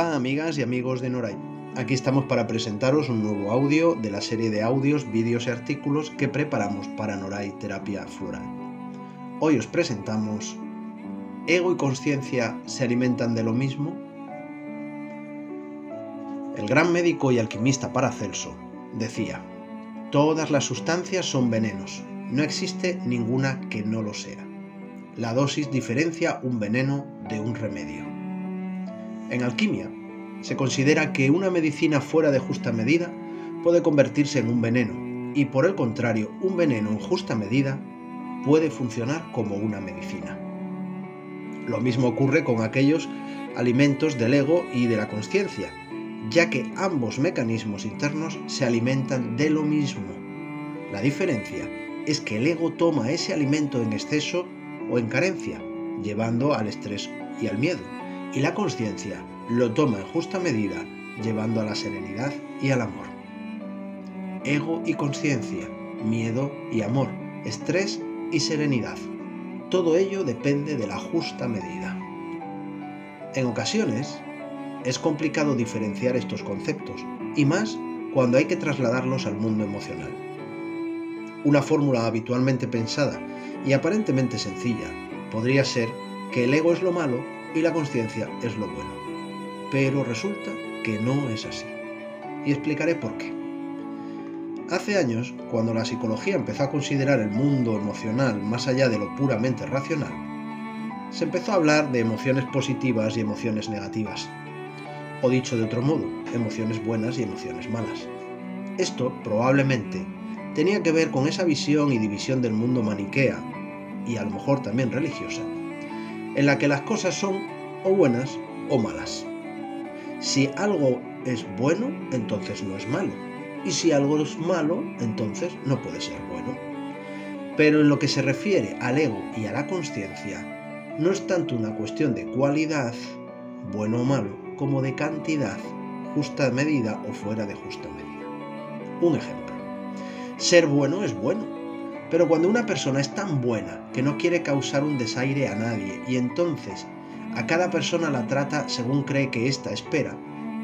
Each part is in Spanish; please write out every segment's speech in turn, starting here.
Hola amigas y amigos de Noray. Aquí estamos para presentaros un nuevo audio de la serie de audios, vídeos y artículos que preparamos para Noray Terapia Floral. Hoy os presentamos ¿Ego y conciencia se alimentan de lo mismo? El gran médico y alquimista Paracelso decía, todas las sustancias son venenos, no existe ninguna que no lo sea. La dosis diferencia un veneno de un remedio. En alquimia, se considera que una medicina fuera de justa medida puede convertirse en un veneno, y por el contrario, un veneno en justa medida puede funcionar como una medicina. Lo mismo ocurre con aquellos alimentos del ego y de la conciencia, ya que ambos mecanismos internos se alimentan de lo mismo. La diferencia es que el ego toma ese alimento en exceso o en carencia, llevando al estrés y al miedo y la conciencia lo toma en justa medida, llevando a la serenidad y al amor. Ego y conciencia, miedo y amor, estrés y serenidad. Todo ello depende de la justa medida. En ocasiones, es complicado diferenciar estos conceptos, y más cuando hay que trasladarlos al mundo emocional. Una fórmula habitualmente pensada y aparentemente sencilla podría ser que el ego es lo malo y la conciencia es lo bueno. Pero resulta que no es así. Y explicaré por qué. Hace años, cuando la psicología empezó a considerar el mundo emocional más allá de lo puramente racional, se empezó a hablar de emociones positivas y emociones negativas. O dicho de otro modo, emociones buenas y emociones malas. Esto probablemente tenía que ver con esa visión y división del mundo maniquea, y a lo mejor también religiosa, en la que las cosas son o buenas o malas. Si algo es bueno, entonces no es malo. Y si algo es malo, entonces no puede ser bueno. Pero en lo que se refiere al ego y a la conciencia, no es tanto una cuestión de cualidad, bueno o malo, como de cantidad, justa medida o fuera de justa medida. Un ejemplo. Ser bueno es bueno, pero cuando una persona es tan buena que no quiere causar un desaire a nadie y entonces a cada persona la trata según cree que ésta espera,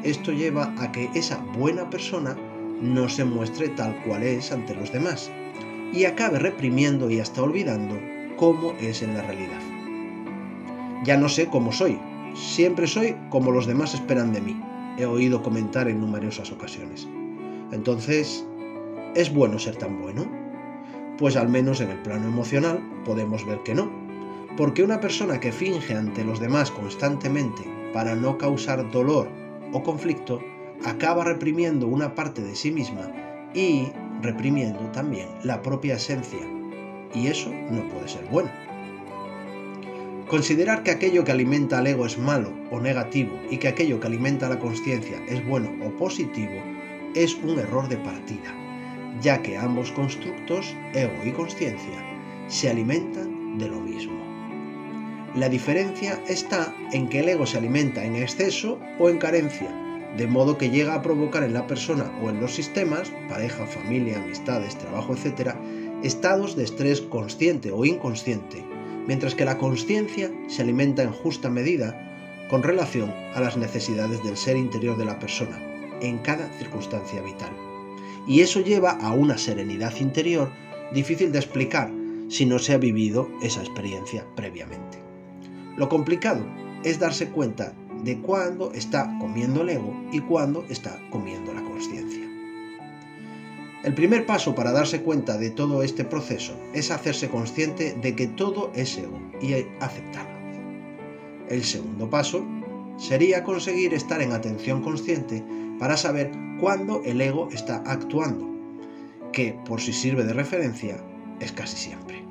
esto lleva a que esa buena persona no se muestre tal cual es ante los demás y acabe reprimiendo y hasta olvidando cómo es en la realidad. Ya no sé cómo soy, siempre soy como los demás esperan de mí, he oído comentar en numerosas ocasiones. Entonces, ¿es bueno ser tan bueno? Pues al menos en el plano emocional podemos ver que no, porque una persona que finge ante los demás constantemente para no causar dolor o conflicto, acaba reprimiendo una parte de sí misma y reprimiendo también la propia esencia, y eso no puede ser bueno. Considerar que aquello que alimenta al ego es malo o negativo y que aquello que alimenta la conciencia es bueno o positivo es un error de partida ya que ambos constructos, ego y conciencia, se alimentan de lo mismo. La diferencia está en que el ego se alimenta en exceso o en carencia, de modo que llega a provocar en la persona o en los sistemas, pareja, familia, amistades, trabajo, etc., estados de estrés consciente o inconsciente, mientras que la conciencia se alimenta en justa medida con relación a las necesidades del ser interior de la persona, en cada circunstancia vital y eso lleva a una serenidad interior difícil de explicar si no se ha vivido esa experiencia previamente. Lo complicado es darse cuenta de cuándo está comiendo el ego y cuándo está comiendo la conciencia. El primer paso para darse cuenta de todo este proceso es hacerse consciente de que todo es ego y aceptarlo. El segundo paso sería conseguir estar en atención consciente para saber cuándo el ego está actuando, que por si sirve de referencia es casi siempre.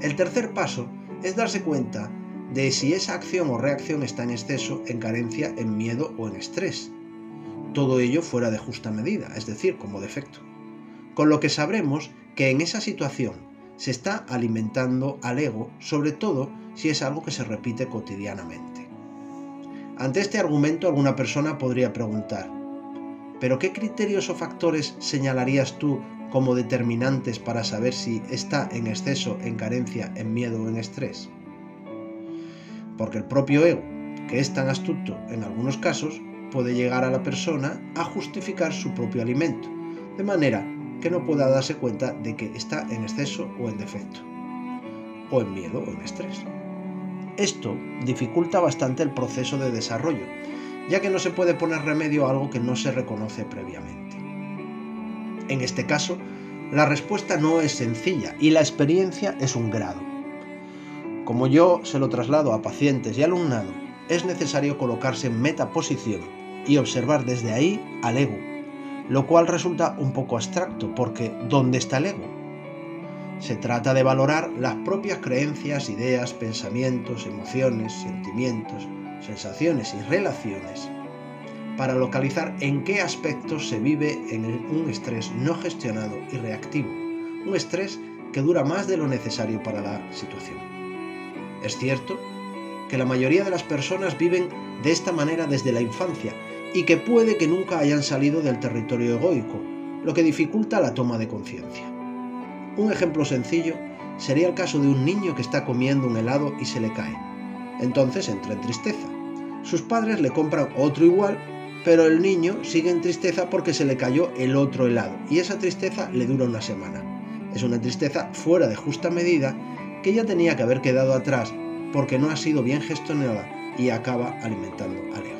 El tercer paso es darse cuenta de si esa acción o reacción está en exceso, en carencia, en miedo o en estrés. Todo ello fuera de justa medida, es decir, como defecto. Con lo que sabremos que en esa situación se está alimentando al ego, sobre todo si es algo que se repite cotidianamente. Ante este argumento alguna persona podría preguntar, pero ¿qué criterios o factores señalarías tú como determinantes para saber si está en exceso, en carencia, en miedo o en estrés? Porque el propio ego, que es tan astuto en algunos casos, puede llegar a la persona a justificar su propio alimento, de manera que no pueda darse cuenta de que está en exceso o en defecto, o en miedo o en estrés. Esto dificulta bastante el proceso de desarrollo, ya que no se puede poner remedio a algo que no se reconoce previamente. En este caso, la respuesta no es sencilla y la experiencia es un grado. Como yo se lo traslado a pacientes y alumnado, es necesario colocarse en metaposición y observar desde ahí al ego, lo cual resulta un poco abstracto porque ¿dónde está el ego? Se trata de valorar las propias creencias, ideas, pensamientos, emociones, sentimientos, sensaciones y relaciones para localizar en qué aspectos se vive en un estrés no gestionado y reactivo, un estrés que dura más de lo necesario para la situación. Es cierto que la mayoría de las personas viven de esta manera desde la infancia y que puede que nunca hayan salido del territorio egoico, lo que dificulta la toma de conciencia. Un ejemplo sencillo sería el caso de un niño que está comiendo un helado y se le cae. Entonces entra en tristeza. Sus padres le compran otro igual, pero el niño sigue en tristeza porque se le cayó el otro helado y esa tristeza le dura una semana. Es una tristeza fuera de justa medida que ya tenía que haber quedado atrás porque no ha sido bien gestionada y acaba alimentando al ego.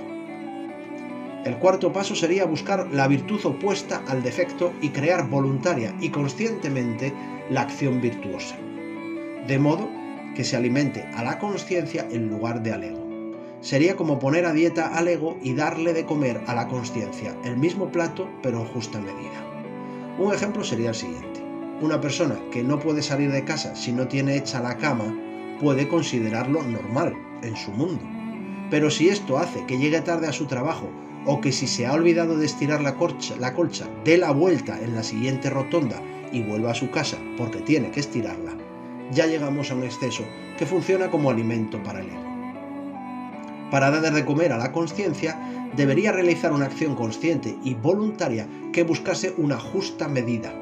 El cuarto paso sería buscar la virtud opuesta al defecto y crear voluntaria y conscientemente la acción virtuosa, de modo que se alimente a la conciencia en lugar de al ego. Sería como poner a dieta al ego y darle de comer a la conciencia el mismo plato pero en justa medida. Un ejemplo sería el siguiente. Una persona que no puede salir de casa si no tiene hecha la cama puede considerarlo normal en su mundo. Pero si esto hace que llegue tarde a su trabajo o que si se ha olvidado de estirar la, colcha, la colcha dé la vuelta en la siguiente rotonda y vuelva a su casa porque tiene que estirarla, ya llegamos a un exceso que funciona como alimento para el ego. Para dar de comer a la conciencia, debería realizar una acción consciente y voluntaria que buscase una justa medida,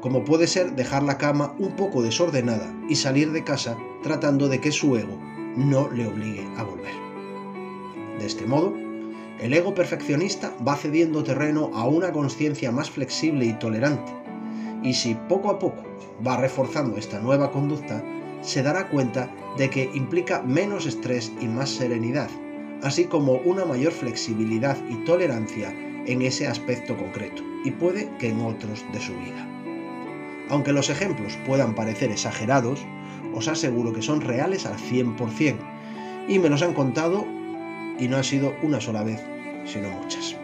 como puede ser dejar la cama un poco desordenada y salir de casa tratando de que su ego no le obligue a volver. De este modo, el ego perfeccionista va cediendo terreno a una conciencia más flexible y tolerante, y si poco a poco va reforzando esta nueva conducta, se dará cuenta de que implica menos estrés y más serenidad, así como una mayor flexibilidad y tolerancia en ese aspecto concreto, y puede que en otros de su vida. Aunque los ejemplos puedan parecer exagerados, os aseguro que son reales al 100%, y me los han contado y no ha sido una sola vez, sino muchas.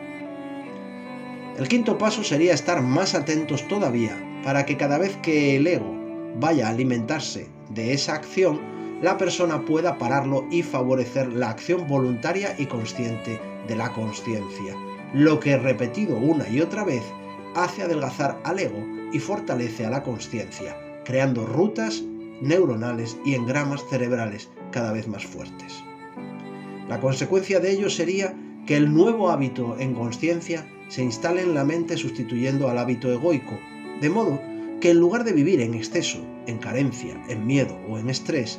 El quinto paso sería estar más atentos todavía para que cada vez que el ego vaya a alimentarse de esa acción, la persona pueda pararlo y favorecer la acción voluntaria y consciente de la conciencia, lo que repetido una y otra vez hace adelgazar al ego y fortalece a la conciencia, creando rutas neuronales y engramas cerebrales cada vez más fuertes. La consecuencia de ello sería que el nuevo hábito en conciencia se instale en la mente sustituyendo al hábito egoico, de modo que en lugar de vivir en exceso, en carencia, en miedo o en estrés,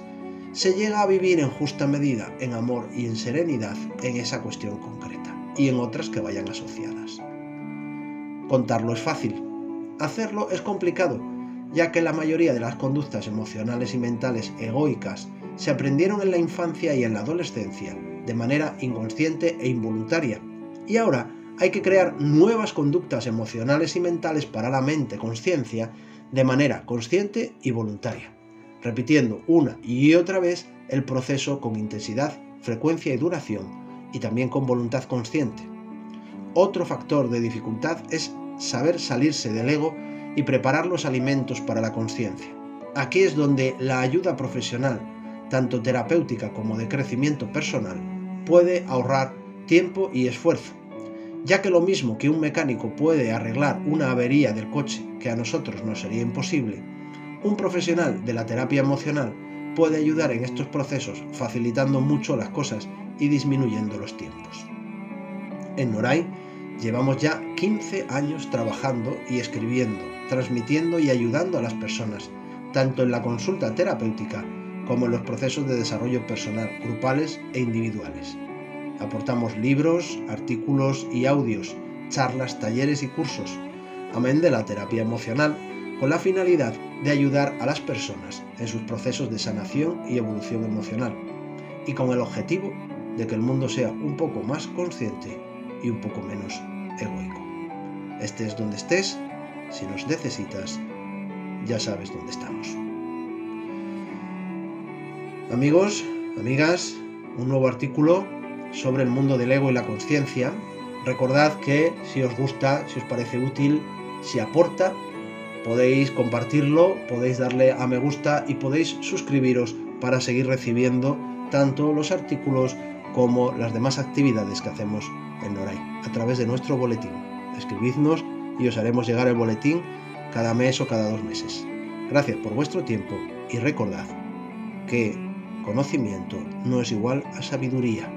se llega a vivir en justa medida, en amor y en serenidad en esa cuestión concreta y en otras que vayan asociadas. Contarlo es fácil, hacerlo es complicado, ya que la mayoría de las conductas emocionales y mentales egoicas se aprendieron en la infancia y en la adolescencia de manera inconsciente e involuntaria. Y ahora hay que crear nuevas conductas emocionales y mentales para la mente conciencia de manera consciente y voluntaria, repitiendo una y otra vez el proceso con intensidad, frecuencia y duración, y también con voluntad consciente. Otro factor de dificultad es saber salirse del ego y preparar los alimentos para la conciencia. Aquí es donde la ayuda profesional tanto terapéutica como de crecimiento personal, puede ahorrar tiempo y esfuerzo, ya que lo mismo que un mecánico puede arreglar una avería del coche que a nosotros nos sería imposible, un profesional de la terapia emocional puede ayudar en estos procesos facilitando mucho las cosas y disminuyendo los tiempos. En Noray llevamos ya 15 años trabajando y escribiendo, transmitiendo y ayudando a las personas, tanto en la consulta terapéutica como en los procesos de desarrollo personal, grupales e individuales. Aportamos libros, artículos y audios, charlas, talleres y cursos, amén de la terapia emocional, con la finalidad de ayudar a las personas en sus procesos de sanación y evolución emocional, y con el objetivo de que el mundo sea un poco más consciente y un poco menos egoico. Estés donde estés, si nos necesitas, ya sabes dónde estamos. Amigos, amigas, un nuevo artículo sobre el mundo del ego y la conciencia. Recordad que si os gusta, si os parece útil, si aporta, podéis compartirlo, podéis darle a me gusta y podéis suscribiros para seguir recibiendo tanto los artículos como las demás actividades que hacemos en Noray a través de nuestro boletín. Escribidnos y os haremos llegar el boletín cada mes o cada dos meses. Gracias por vuestro tiempo y recordad que conocimiento no es igual a sabiduría.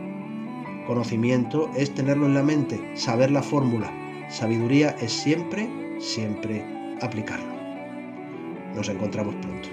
Conocimiento es tenerlo en la mente, saber la fórmula. Sabiduría es siempre, siempre aplicarlo. Nos encontramos pronto.